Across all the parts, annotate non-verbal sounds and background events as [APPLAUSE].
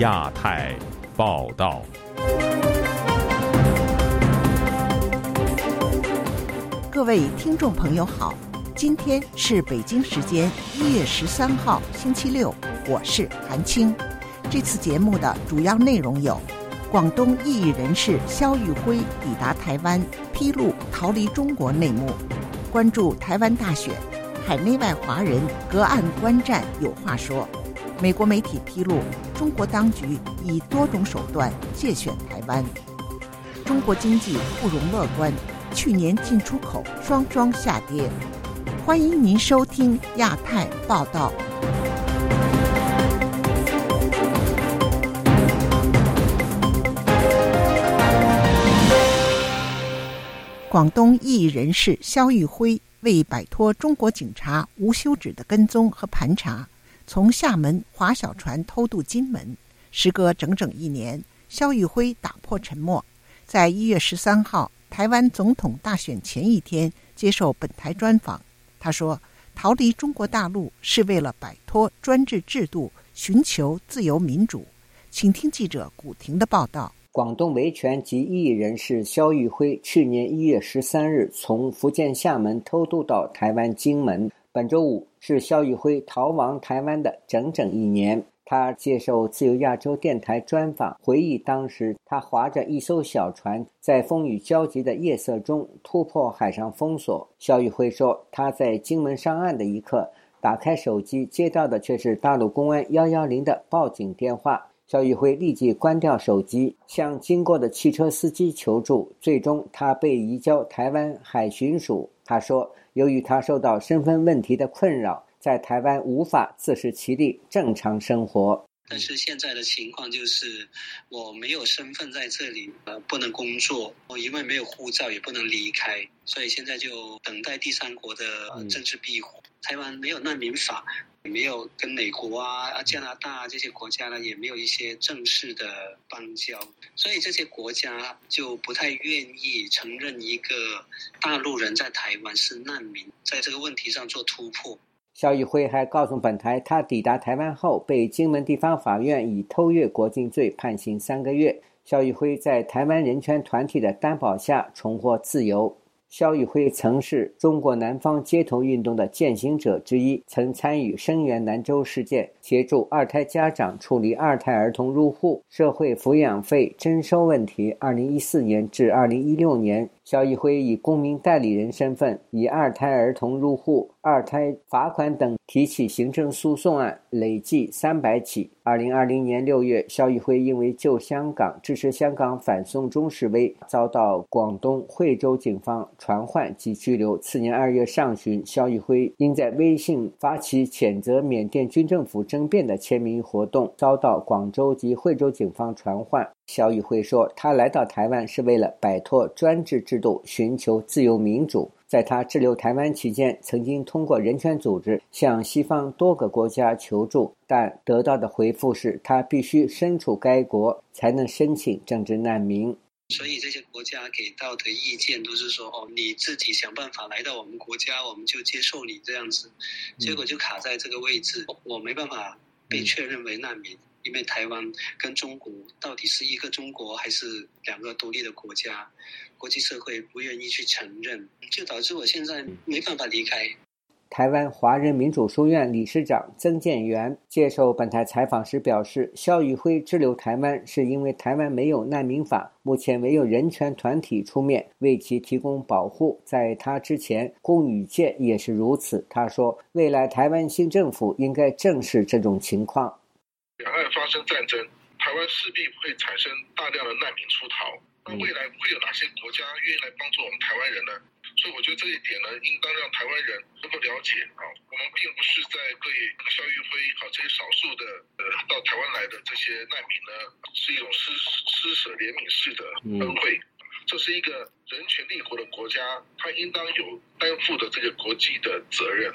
亚太报道。各位听众朋友好，今天是北京时间一月十三号星期六，我是韩青。这次节目的主要内容有：广东异议人士肖玉辉抵达台湾，披露逃离中国内幕；关注台湾大选，海内外华人隔岸观战有话说。美国媒体披露，中国当局以多种手段借选台湾。中国经济不容乐观，去年进出口双双下跌。欢迎您收听亚太报道。广东异议人士肖玉辉为摆脱中国警察无休止的跟踪和盘查。从厦门划小船偷渡金门，时隔整整一年，肖玉辉打破沉默，在一月十三号台湾总统大选前一天接受本台专访。他说：“逃离中国大陆是为了摆脱专制制度，寻求自由民主。”请听记者古婷的报道。广东维权及异议人士肖玉辉去年一月十三日从福建厦门偷渡到台湾金门。本周五是肖玉辉逃亡台湾的整整一年。他接受自由亚洲电台专访，回忆当时他划着一艘小船，在风雨交集的夜色中突破海上封锁。肖玉辉说：“他在金门上岸的一刻，打开手机，接到的却是大陆公安幺幺零的报警电话。肖玉辉立即关掉手机，向经过的汽车司机求助。最终，他被移交台湾海巡署。他说。”由于他受到身份问题的困扰，在台湾无法自食其力、正常生活。但是现在的情况就是，我没有身份在这里，呃，不能工作，我因为没有护照也不能离开，所以现在就等待第三国的政治庇护。台湾没有难民法。也没有跟美国啊、加拿大这些国家呢，也没有一些正式的邦交，所以这些国家就不太愿意承认一个大陆人在台湾是难民，在这个问题上做突破。肖玉辉还告诉本台，他抵达台湾后被金门地方法院以偷越国境罪判刑三个月。肖玉辉在台湾人权团体的担保下重获自由。肖玉辉曾是中国南方街头运动的践行者之一，曾参与声援兰州事件，协助二胎家长处理二胎儿童入户、社会抚养费征收问题。二零一四年至二零一六年。肖玉辉以公民代理人身份，以二胎儿童入户、二胎罚款等提起行政诉讼案累计三百起。二零二零年六月，肖玉辉因为救香港、支持香港反送中示威，遭到广东惠州警方传唤及拘留。次年二月上旬，肖玉辉因在微信发起谴责缅甸军政府政变的签名活动，遭到广州及惠州警方传唤。肖玉辉说：“他来到台湾是为了摆脱专制制度，寻求自由民主。在他滞留台湾期间，曾经通过人权组织向西方多个国家求助，但得到的回复是他必须身处该国才能申请政治难民。所以这些国家给到的意见都是说：哦，你自己想办法来到我们国家，我们就接受你这样子。结果就卡在这个位置，我没办法被确认为难民。”因为台湾跟中国到底是一个中国还是两个独立的国家？国际社会不愿意去承认，就导致我现在没办法离开。台湾华人民主书院理事长曾建元接受本台采访时表示：“肖宇辉滞留台湾是因为台湾没有难民法，目前没有人权团体出面为其提供保护。在他之前，龚宇健也是如此。”他说：“未来台湾新政府应该正视这种情况。”发生战争，台湾势必会产生大量的难民出逃。那未来会有哪些国家愿意来帮助我们台湾人呢？所以我觉得这一点呢，应当让台湾人能够了解啊，我们并不是在对肖玉辉好这些少数的呃到台湾来的这些难民呢，是一种施施舍怜悯式的恩惠。这是一个人权立国的国家，它应当有担负的这个国际的责任。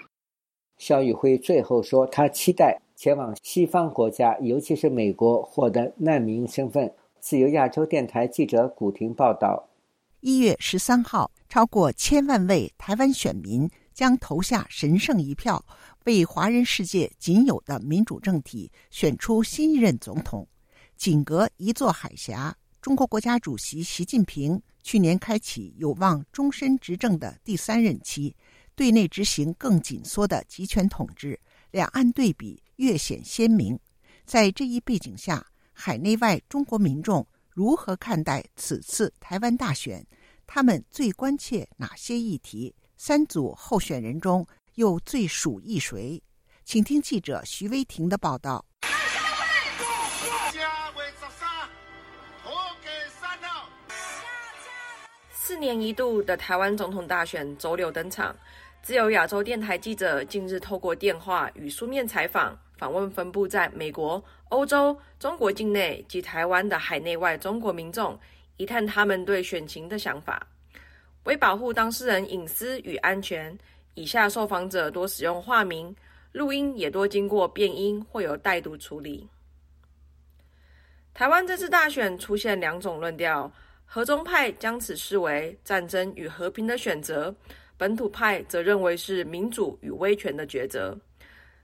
肖玉辉最后说，他期待。前往西方国家，尤其是美国，获得难民身份。自由亚洲电台记者古婷报道：一月十三号，超过千万位台湾选民将投下神圣一票，为华人世界仅有的民主政体选出新一任总统。仅隔一座海峡，中国国家主席习近平去年开启有望终身执政的第三任期，对内执行更紧缩的集权统治，两岸对比越显鲜明。在这一背景下，海内外中国民众如何看待此次台湾大选？他们最关切哪些议题？三组候选人中又最属意谁？请听记者徐威婷的报道。四年一度的台湾总统大选周六登场。自由亚洲电台记者近日透过电话与书面采访，访问分布在美国、欧洲、中国境内及台湾的海内外中国民众，一探他们对选情的想法。为保护当事人隐私与安全，以下受访者多使用化名，录音也多经过变音或有带读处理。台湾这次大选出现两种论调，和中派将此视为战争与和平的选择。本土派则认为是民主与威权的抉择。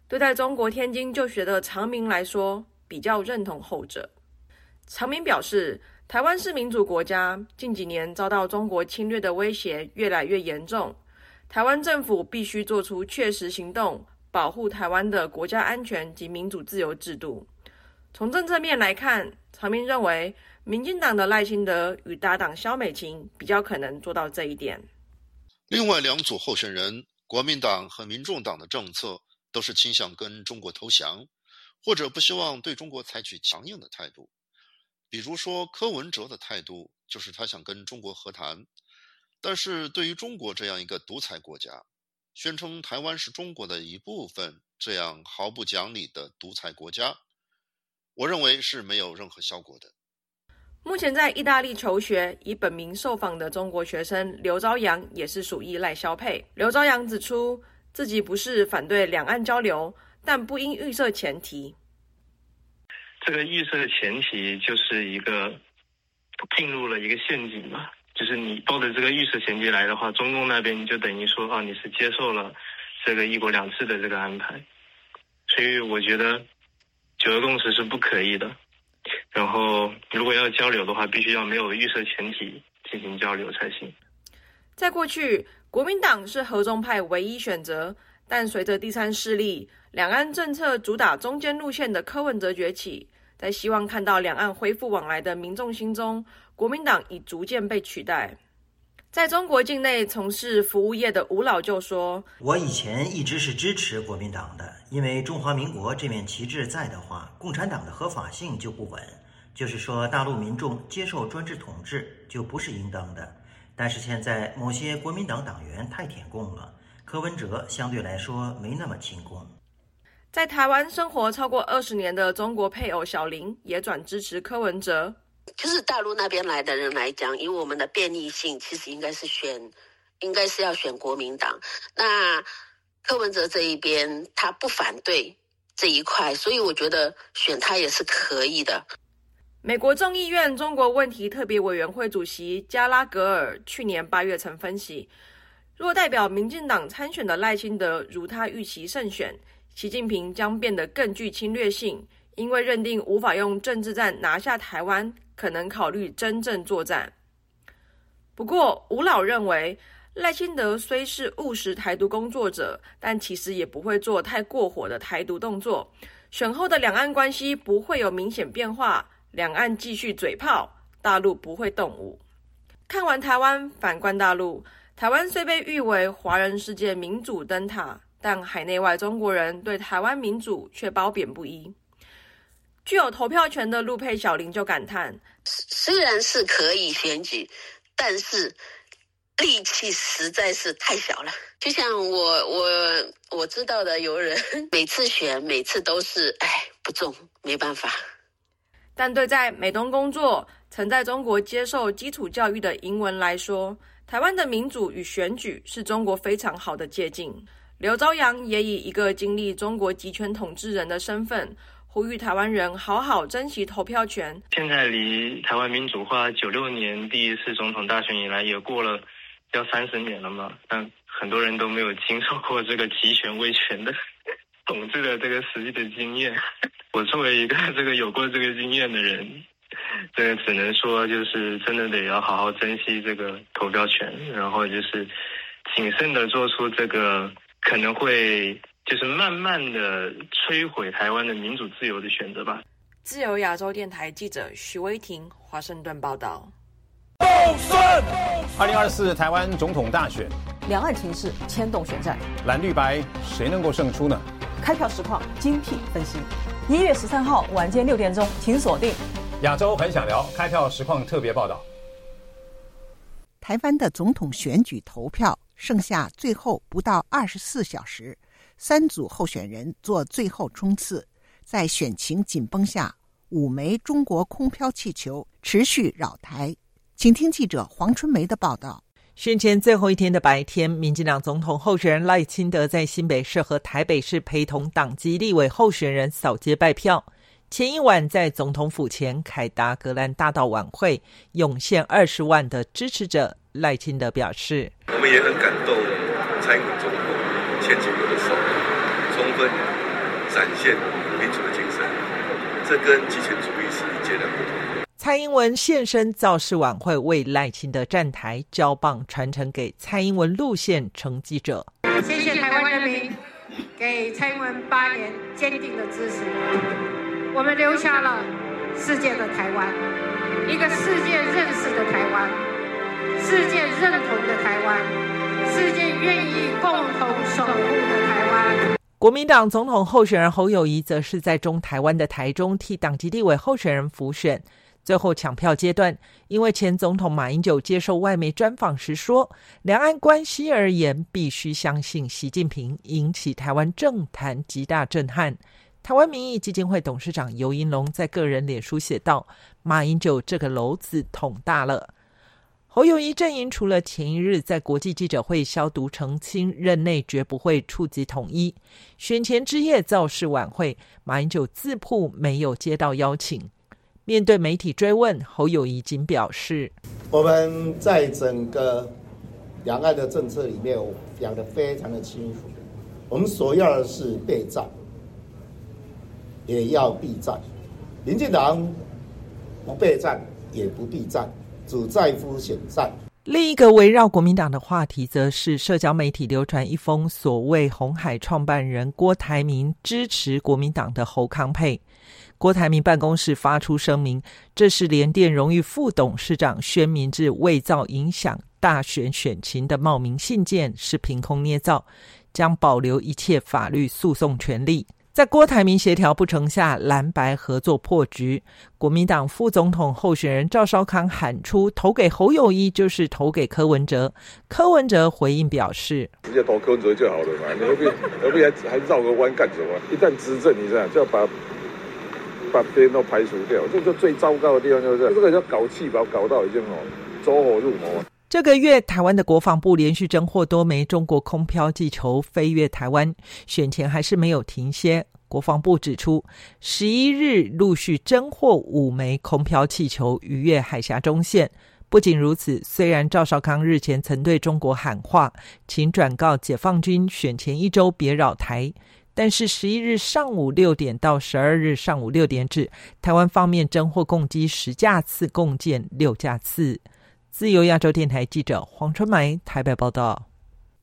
对待中国天津就学的长明来说，比较认同后者。长明表示，台湾是民主国家，近几年遭到中国侵略的威胁越来越严重，台湾政府必须做出确实行动，保护台湾的国家安全及民主自由制度。从政策面来看，曹明认为，民进党的赖清德与搭档萧美琴比较可能做到这一点。另外两组候选人，国民党和民众党的政策都是倾向跟中国投降，或者不希望对中国采取强硬的态度。比如说柯文哲的态度就是他想跟中国和谈，但是对于中国这样一个独裁国家，宣称台湾是中国的一部分，这样毫不讲理的独裁国家，我认为是没有任何效果的。目前在意大利求学、以本名受访的中国学生刘朝阳也是属意赖萧佩。刘朝阳指出，自己不是反对两岸交流，但不应预设前提。这个预设的前提就是一个进入了一个陷阱嘛，就是你抱着这个预设前提来的话，中共那边就等于说啊，你是接受了这个一国两制的这个安排，所以我觉得九个共识是不可以的。然后，如果要交流的话，必须要没有预设前提进行交流才行。在过去，国民党是合中派唯一选择，但随着第三势力、两岸政策主打中间路线的柯文哲崛起，在希望看到两岸恢复往来的民众心中，国民党已逐渐被取代。在中国境内从事服务业的吴老就说：“我以前一直是支持国民党的，因为中华民国这面旗帜在的话，共产党的合法性就不稳。就是说，大陆民众接受专制统治就不是应当的。但是现在某些国民党党员太舔共了，柯文哲相对来说没那么亲共。”在台湾生活超过二十年的中国配偶小林也转支持柯文哲。就是大陆那边来的人来讲，以我们的便利性，其实应该是选，应该是要选国民党。那柯文哲这一边他不反对这一块，所以我觉得选他也是可以的。美国众议院中国问题特别委员会主席加拉格尔去年八月曾分析，若代表民进党参选的赖清德如他预期胜选，习近平将变得更具侵略性，因为认定无法用政治战拿下台湾。可能考虑真正作战。不过，吴老认为赖清德虽是务实台独工作者，但其实也不会做太过火的台独动作。选后的两岸关系不会有明显变化，两岸继续嘴炮，大陆不会动武。看完台湾，反观大陆，台湾虽被誉为华人世界民主灯塔，但海内外中国人对台湾民主却褒贬不一。具有投票权的陆配小林就感叹：“虽然是可以选举，但是力气实在是太小了。就像我我我知道的，有人 [LAUGHS] 每次选，每次都是哎不中，没办法。但对在美东工作、曾在中国接受基础教育的英文来说，台湾的民主与选举是中国非常好的借鉴。刘朝阳也以一个经历中国集权统治人的身份。”呼吁台湾人好好珍惜投票权。现在离台湾民主化九六年第一次总统大选以来，也过了要三十年了嘛。但很多人都没有经受过这个集权威权的 [LAUGHS] 统治的这个实际的经验。我作为一个这个有过这个经验的人，这个只能说就是真的得要好好珍惜这个投票权，然后就是谨慎的做出这个可能会就是慢慢的摧毁台湾的民主自由的选择吧。自由亚洲电台记者徐威婷，华盛顿报道。二零二四台湾总统大选，两岸情势牵动选战，蓝绿白谁能够胜出呢？开票实况精辟分析。一月十三号晚间六点钟，请锁定亚洲很想聊开票实况特别报道。台湾的总统选举投票剩下最后不到二十四小时，三组候选人做最后冲刺，在选情紧绷下，五枚中国空飘气球持续扰台。请听记者黄春梅的报道。选前最后一天的白天，民进党总统候选人赖清德在新北市和台北市陪同党籍立委候选人扫街拜票。前一晚在总统府前凯达格兰大道晚会，涌现二十万的支持者。赖清德表示：“我们也很感动，蔡英文总统牵起我的手，充分展现民主的精神，这跟极权主义是截然不同。”蔡英文现身造势晚会，为赖清德站台，交棒传承给蔡英文路线承继者。谢谢台湾人民给蔡英文八年坚定的支持，我们留下了世界的台湾，一个世界认识的台湾，世界认同的台湾，世界愿意共同守护的台湾。国民党总统候选人侯友谊则是在中台湾的台中替党籍地委候选人辅选。最后抢票阶段，因为前总统马英九接受外媒专访时说，两岸关系而言，必须相信习近平，引起台湾政坛极大震撼。台湾民意基金会董事长尤银龙在个人脸书写道：“马英九这个篓子捅大了。”侯友谊阵营除了前一日在国际记者会消毒澄清，任内绝不会触及统一，选前之夜造势晚会，马英九自曝没有接到邀请。面对媒体追问，侯友谊仅表示：“我们在整个两岸的政策里面讲的非常的清楚，我们所要的是备战，也要避战。民进党不备战也不避战，只在乎选战。”另一个围绕国民党的话题，则是社交媒体流传一封所谓红海创办人郭台铭支持国民党的侯康佩。郭台铭办公室发出声明，这是联电荣誉副董事长宣明志伪造影响大选选情的冒名信件，是凭空捏造，将保留一切法律诉讼权利。在郭台铭协调不成下，蓝白合作破局，国民党副总统候选人赵少康喊出投给侯友谊就是投给柯文哲。柯文哲回应表示：直接投柯文哲就好了嘛，你何必 [LAUGHS] 何必还还绕个弯干什么？一旦执政，你这样就要把。把别人都排除掉，这就最糟糕的地方就是这个叫搞气包，搞到已经哦走火入魔。这个月，台湾的国防部连续侦获多枚中国空飘气球飞越台湾，选前还是没有停歇。国防部指出，十一日陆续侦获五枚空飘气球逾越海峡中线。不仅如此，虽然赵少康日前曾对中国喊话，请转告解放军选前一周别扰台。但是十一日上午六点到十二日上午六点止，台湾方面侦获共机十架次，共建六架次。自由亚洲电台记者黄春梅台北报道。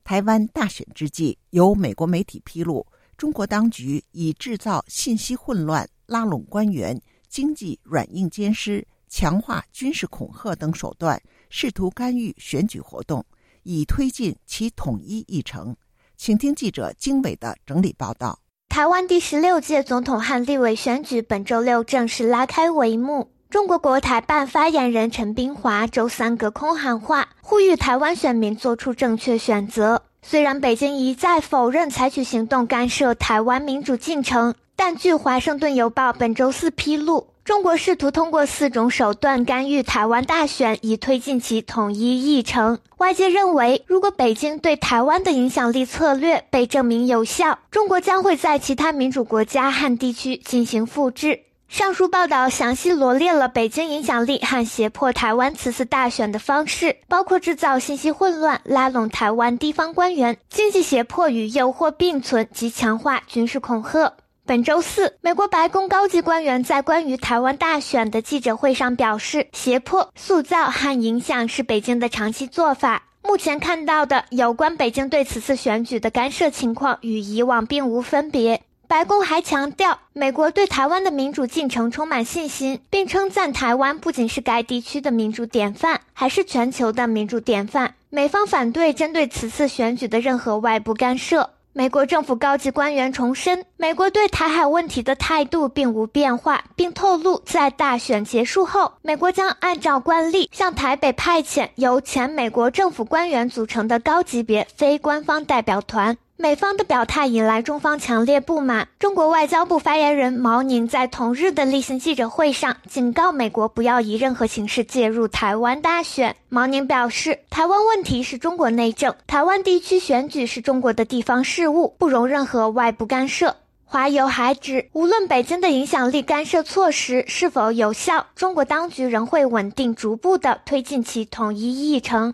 台湾大选之际，有美国媒体披露，中国当局以制造信息混乱、拉拢官员、经济软硬兼施、强化军事恐吓等手段，试图干预选举活动，以推进其统一议程。请听记者经纬的整理报道。台湾第十六届总统和立委选举本周六正式拉开帷幕。中国国台办发言人陈冰华周三隔空喊话，呼吁台湾选民做出正确选择。虽然北京一再否认采取行动干涉台湾民主进程，但据《华盛顿邮报》本周四披露。中国试图通过四种手段干预台湾大选，以推进其统一议程。外界认为，如果北京对台湾的影响力策略被证明有效，中国将会在其他民主国家和地区进行复制。上述报道详细罗列了北京影响力和胁迫台湾此次大选的方式，包括制造信息混乱、拉拢台湾地方官员、经济胁迫与诱惑并存及强化军事恐吓。本周四，美国白宫高级官员在关于台湾大选的记者会上表示，胁迫、塑造和影响是北京的长期做法。目前看到的有关北京对此次选举的干涉情况与以往并无分别。白宫还强调，美国对台湾的民主进程充满信心，并称赞台湾不仅是该地区的民主典范，还是全球的民主典范。美方反对针对此次选举的任何外部干涉。美国政府高级官员重申，美国对台海问题的态度并无变化，并透露，在大选结束后，美国将按照惯例向台北派遣由前美国政府官员组成的高级别非官方代表团。美方的表态引来中方强烈不满。中国外交部发言人毛宁在同日的例行记者会上警告美国不要以任何形式介入台湾大选。毛宁表示，台湾问题是中国内政，台湾地区选举是中国的地方事务，不容任何外部干涉。华友还指，无论北京的影响力干涉措施是否有效，中国当局仍会稳定逐步地推进其统一议程。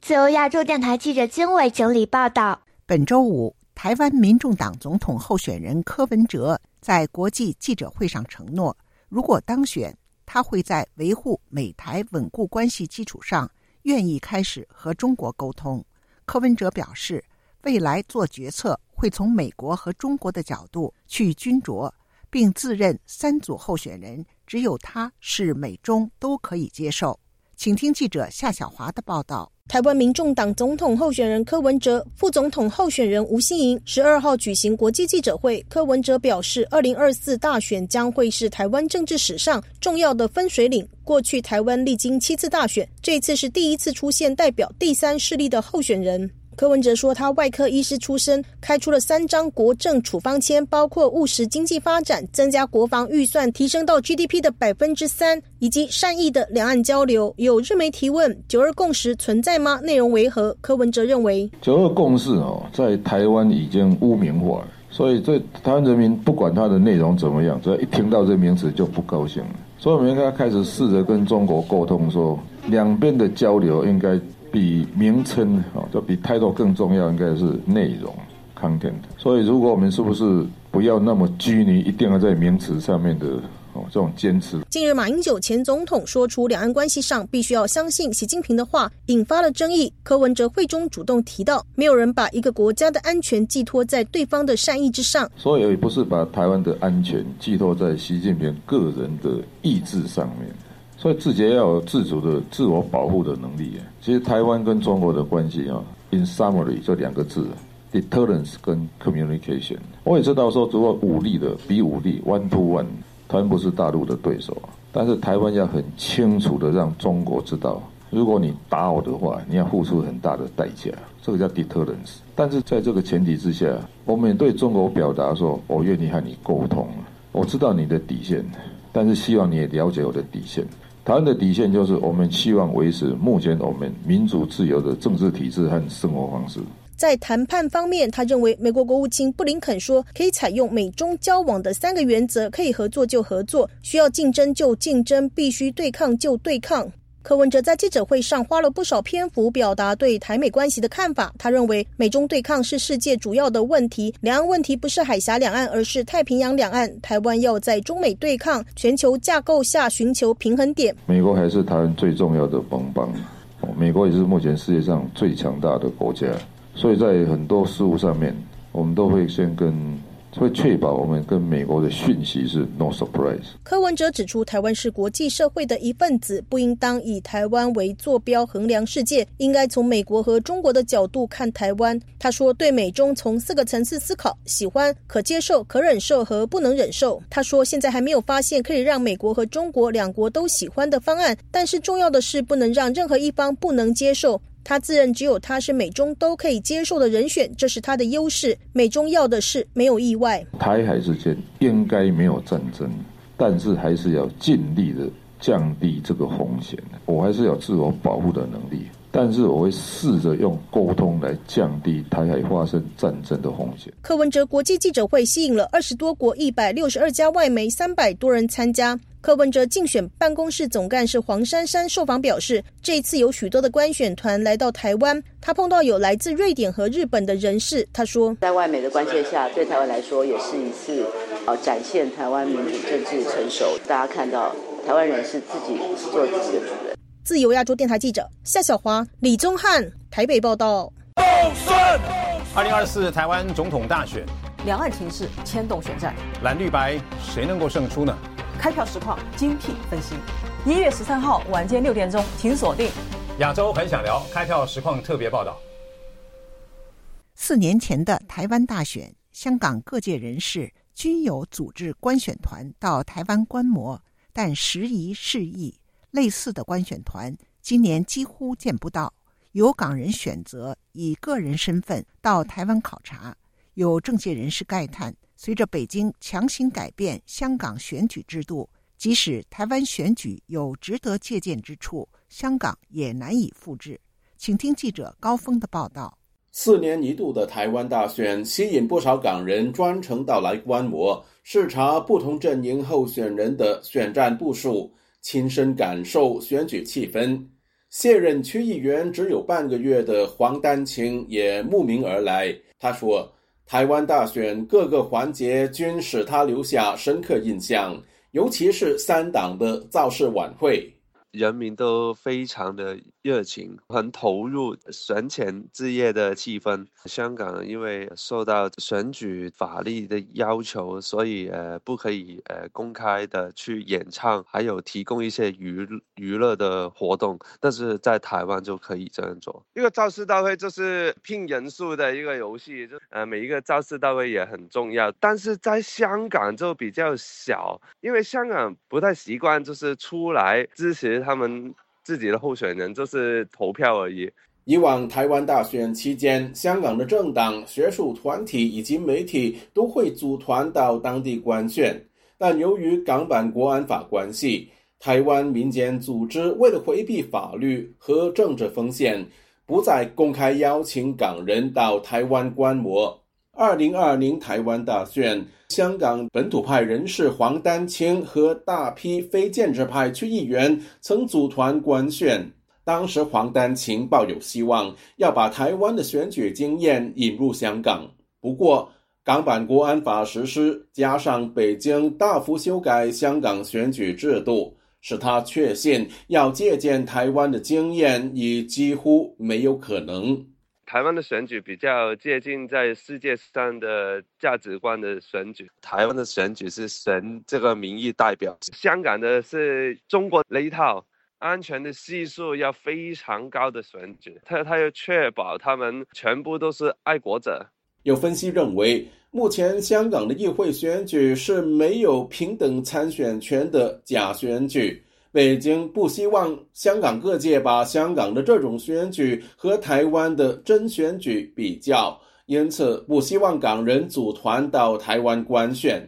自由亚洲电台记者金伟整理报道。本周五，台湾民众党总统候选人柯文哲在国际记者会上承诺，如果当选，他会在维护美台稳固关系基础上，愿意开始和中国沟通。柯文哲表示，未来做决策会从美国和中国的角度去斟酌，并自认三组候选人只有他是美中都可以接受。请听记者夏小华的报道。台湾民众党总统候选人柯文哲、副总统候选人吴欣盈十二号举行国际记者会。柯文哲表示，二零二四大选将会是台湾政治史上重要的分水岭。过去台湾历经七次大选，这次是第一次出现代表第三势力的候选人。柯文哲说，他外科医师出身，开出了三张国政处方签，包括务实经济发展、增加国防预算、提升到 GDP 的百分之三，以及善意的两岸交流。有日媒提问：九二共识存在吗？内容为何？柯文哲认为，九二共识哦，在台湾已经污名化，所以这台湾人民不管它的内容怎么样，只要一听到这名词就不高兴了。所以我们应该开始试着跟中国沟通，说两边的交流应该。比名称啊，就比 title 更重要，应该是内容 content。所以，如果我们是不是不要那么拘泥，一定要在名词上面的哦这种坚持？近日，马英九前总统说出两岸关系上必须要相信习近平的话，引发了争议。柯文哲会中主动提到，没有人把一个国家的安全寄托在对方的善意之上，所以也不是把台湾的安全寄托在习近平个人的意志上面。所以自己要有自主的自我保护的能力。其实台湾跟中国的关系啊，in summary 这两个字，deterrence 跟 communication。我也知道说，如果武力的比武力 one to one，台湾不是大陆的对手。但是台湾要很清楚的让中国知道，如果你打我的话，你要付出很大的代价。这个叫 deterrence。但是在这个前提之下，我们对中国表达说，我愿意和你沟通，我知道你的底线，但是希望你也了解我的底线。台湾的底线就是，我们希望维持目前我们民主自由的政治体制和生活方式。在谈判方面，他认为美国国务卿布林肯说，可以采用美中交往的三个原则：可以合作就合作，需要竞争就竞争，必须对抗就对抗。柯文哲在记者会上花了不少篇幅表达对台美关系的看法。他认为，美中对抗是世界主要的问题，两岸问题不是海峡两岸，而是太平洋两岸。台湾要在中美对抗全球架构下寻求平衡点。美国还是台湾最重要的盟邦，美国也是目前世界上最强大的国家，所以在很多事务上面，我们都会先跟。会确保我们跟美国的讯息是 no surprise。柯文哲指出，台湾是国际社会的一份子，不应当以台湾为坐标衡量世界，应该从美国和中国的角度看台湾。他说，对美中从四个层次思考：喜欢、可接受、可忍受和不能忍受。他说，现在还没有发现可以让美国和中国两国都喜欢的方案，但是重要的是不能让任何一方不能接受。他自认只有他是美中都可以接受的人选，这是他的优势。美中要的是没有意外。台海之间应该没有战争，但是还是要尽力的降低这个风险。我还是有自我保护的能力。但是我会试着用沟通来降低台海发生战争的风险。柯文哲国际记者会吸引了二十多国一百六十二家外媒三百多人参加。柯文哲竞选办公室总干事黄珊珊受访表示，这一次有许多的观选团来到台湾，他碰到有来自瑞典和日本的人士。他说，在外媒的关切下，对台湾来说也是一次呃展现台湾民主政治成熟。大家看到台湾人是自己做自己的主人。自由亚洲电台记者夏小华、李宗翰台北报道。二零二四台湾总统大选，两岸情势牵动选战，蓝绿白谁能够胜出呢？开票实况精辟分析。一月十三号晚间六点钟，请锁定亚洲很想聊开票实况特别报道。四年前的台湾大选，香港各界人士均有组织观选团到台湾观摩，但时移世易。类似的观选团今年几乎见不到。有港人选择以个人身份到台湾考察，有政界人士慨叹：随着北京强行改变香港选举制度，即使台湾选举有值得借鉴之处，香港也难以复制。请听记者高峰的报道。四年一度的台湾大选吸引不少港人专程到来观摩，视察不同阵营候选人的选战部署。亲身感受选举气氛，卸任区议员只有半个月的黄丹青也慕名而来。他说：“台湾大选各个环节均使他留下深刻印象，尤其是三党的造势晚会。”人民都非常的热情，很投入选前之夜的气氛。香港因为受到选举法律的要求，所以呃不可以呃公开的去演唱，还有提供一些娱娱乐的活动。但是在台湾就可以这样做。一个造势大会就是拼人数的一个游戏，就呃每一个造势大会也很重要。但是在香港就比较小，因为香港不太习惯就是出来支持。他们自己的候选人就是投票而已。以往台湾大选期间，香港的政党、学术团体以及媒体都会组团到当地观选，但由于港版国安法关系，台湾民间组织为了回避法律和政治风险，不再公开邀请港人到台湾观摩。二零二零台湾大选，香港本土派人士黄丹青和大批非建制派区议员曾组团观选。当时黄丹青抱有希望，要把台湾的选举经验引入香港。不过，港版国安法实施，加上北京大幅修改香港选举制度，使他确信要借鉴台湾的经验已几乎没有可能。台湾的选举比较接近在世界上的价值观的选举。台湾的选举是选这个民意代表，香港的是中国那一套安全的系数要非常高的选举。他他要确保他们全部都是爱国者。有分析认为，目前香港的议会选举是没有平等参选权的假选举。北京不希望香港各界把香港的这种选举和台湾的真选举比较，因此不希望港人组团到台湾观选。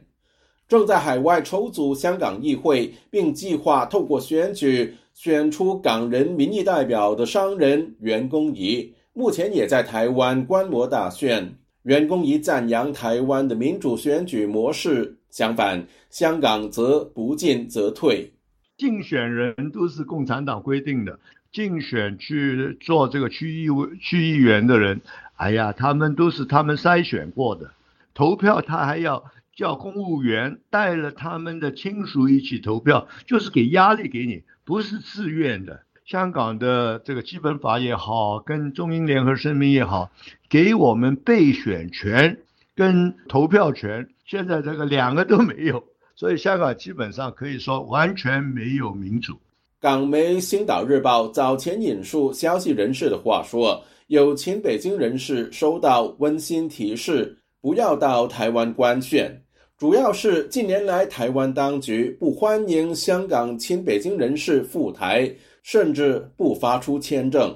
正在海外筹组香港议会，并计划透过选举选出港人民意代表的商人袁公仪，目前也在台湾观摩大选。袁公仪赞扬台湾的民主选举模式，相反，香港则不进则退。竞选人都是共产党规定的，竞选去做这个区议区议员的人，哎呀，他们都是他们筛选过的。投票他还要叫公务员带了他们的亲属一起投票，就是给压力给你，不是自愿的。香港的这个基本法也好，跟中英联合声明也好，给我们备选权跟投票权，现在这个两个都没有。所以香港基本上可以说完全没有民主。港媒《星岛日报》早前引述消息人士的话说，有前北京人士收到温馨提示，不要到台湾观选，主要是近年来台湾当局不欢迎香港亲北京人士赴台，甚至不发出签证。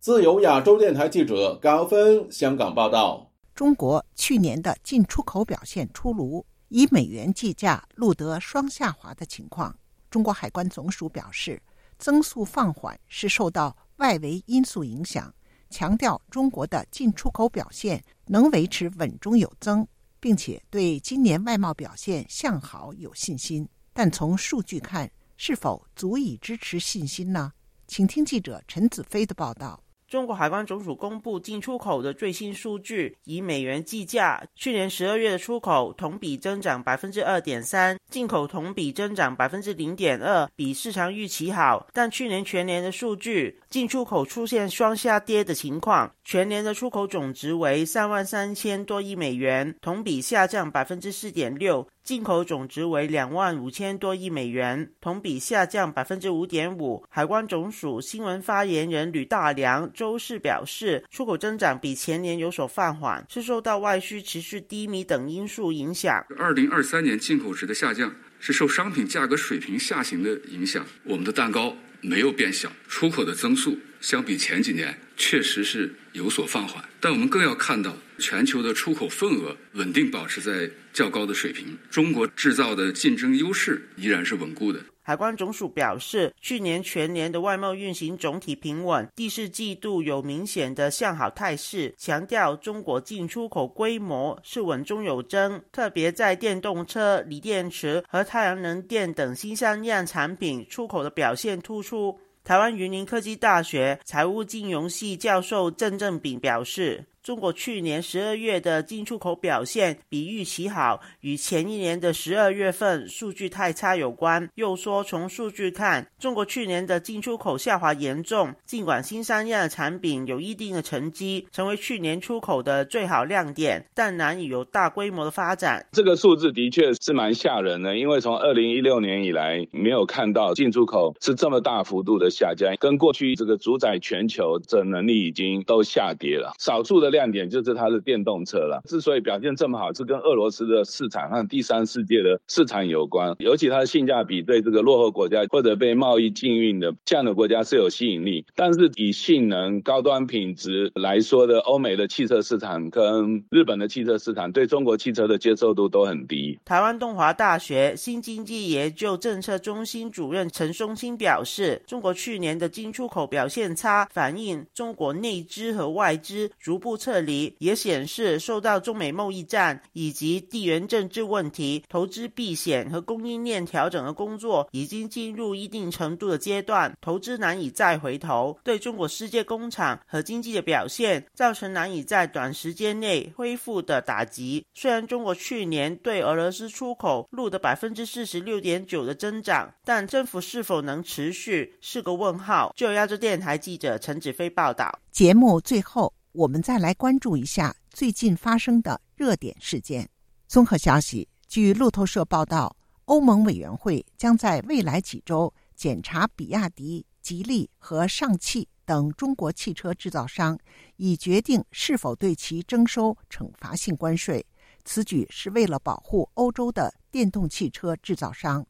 自由亚洲电台记者高峰香港报道：中国去年的进出口表现出炉。以美元计价录得双下滑的情况，中国海关总署表示，增速放缓是受到外围因素影响，强调中国的进出口表现能维持稳中有增，并且对今年外贸表现向好有信心。但从数据看，是否足以支持信心呢？请听记者陈子飞的报道。中国海关总署公布进出口的最新数据，以美元计价，去年十二月的出口同比增长百分之二点三，进口同比增长百分之零点二，比市场预期好。但去年全年的数据，进出口出现双下跌的情况，全年的出口总值为三万三千多亿美元，同比下降百分之四点六。进口总值为两万五千多亿美元，同比下降百分之五点五。海关总署新闻发言人吕大良周四表示，出口增长比前年有所放缓，是受到外需持续低迷等因素影响。二零二三年进口值的下降是受商品价格水平下行的影响，我们的蛋糕没有变小，出口的增速相比前几年确实是有所放缓，但我们更要看到。全球的出口份额稳定保持在较高的水平，中国制造的竞争优势依然是稳固的。海关总署表示，去年全年的外贸运行总体平稳，第四季度有明显的向好态势，强调中国进出口规模是稳中有增，特别在电动车、锂电池和太阳能电等新三样产品出口的表现突出。台湾云林科技大学财务金融系教授郑正炳表示。中国去年十二月的进出口表现比预期好，与前一年的十二月份数据太差有关。又说，从数据看，中国去年的进出口下滑严重。尽管新三样产品有一定的成绩，成为去年出口的最好亮点，但难以有大规模的发展。这个数字的确是蛮吓人的，因为从二零一六年以来，没有看到进出口是这么大幅度的下降，跟过去这个主宰全球的能力已经都下跌了。少数的。亮点就是它的电动车了。之所以表现这么好，是跟俄罗斯的市场和第三世界的市场有关。尤其它的性价比对这个落后国家或者被贸易禁运的这样的国家是有吸引力。但是以性能、高端品质来说的，欧美的汽车市场跟日本的汽车市场对中国汽车的接受度都很低。台湾东华大学新经济研究政策中心主任陈松青表示，中国去年的进出口表现差，反映中国内资和外资逐步。撤离也显示，受到中美贸易战以及地缘政治问题，投资避险和供应链调整的工作已经进入一定程度的阶段，投资难以再回头，对中国世界工厂和经济的表现造成难以在短时间内恢复的打击。虽然中国去年对俄罗斯出口录得百分之四十六点九的增长，但政府是否能持续是个问号。就亚洲电台记者陈子飞报道。节目最后。我们再来关注一下最近发生的热点事件。综合消息，据路透社报道，欧盟委员会将在未来几周检查比亚迪、吉利和上汽等中国汽车制造商，以决定是否对其征收惩罚性关税。此举是为了保护欧洲的电动汽车制造商。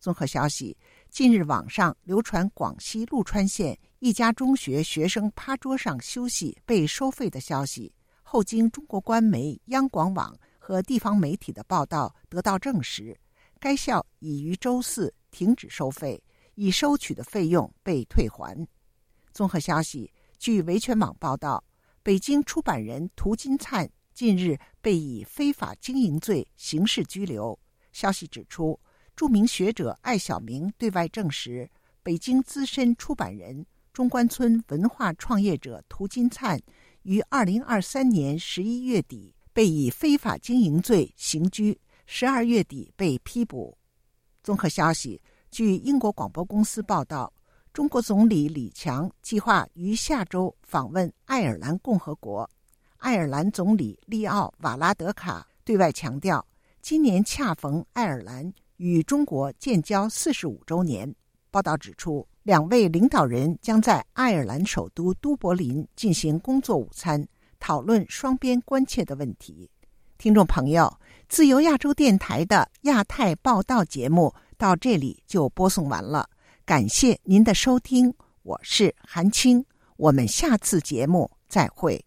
综合消息，近日网上流传广西陆川县。一家中学学生趴桌上休息被收费的消息，后经中国官媒央广网和地方媒体的报道得到证实，该校已于周四停止收费，已收取的费用被退还。综合消息，据维权网报道，北京出版人涂金灿近日被以非法经营罪刑事拘留。消息指出，著名学者艾晓明对外证实，北京资深出版人。中关村文化创业者涂金灿于二零二三年十一月底被以非法经营罪刑拘，十二月底被批捕。综合消息，据英国广播公司报道，中国总理李强计划于下周访问爱尔兰共和国。爱尔兰总理利奥瓦拉德卡对外强调，今年恰逢爱尔兰与中国建交四十五周年。报道指出。两位领导人将在爱尔兰首都都柏林进行工作午餐，讨论双边关切的问题。听众朋友，自由亚洲电台的亚太报道节目到这里就播送完了，感谢您的收听，我是韩青，我们下次节目再会。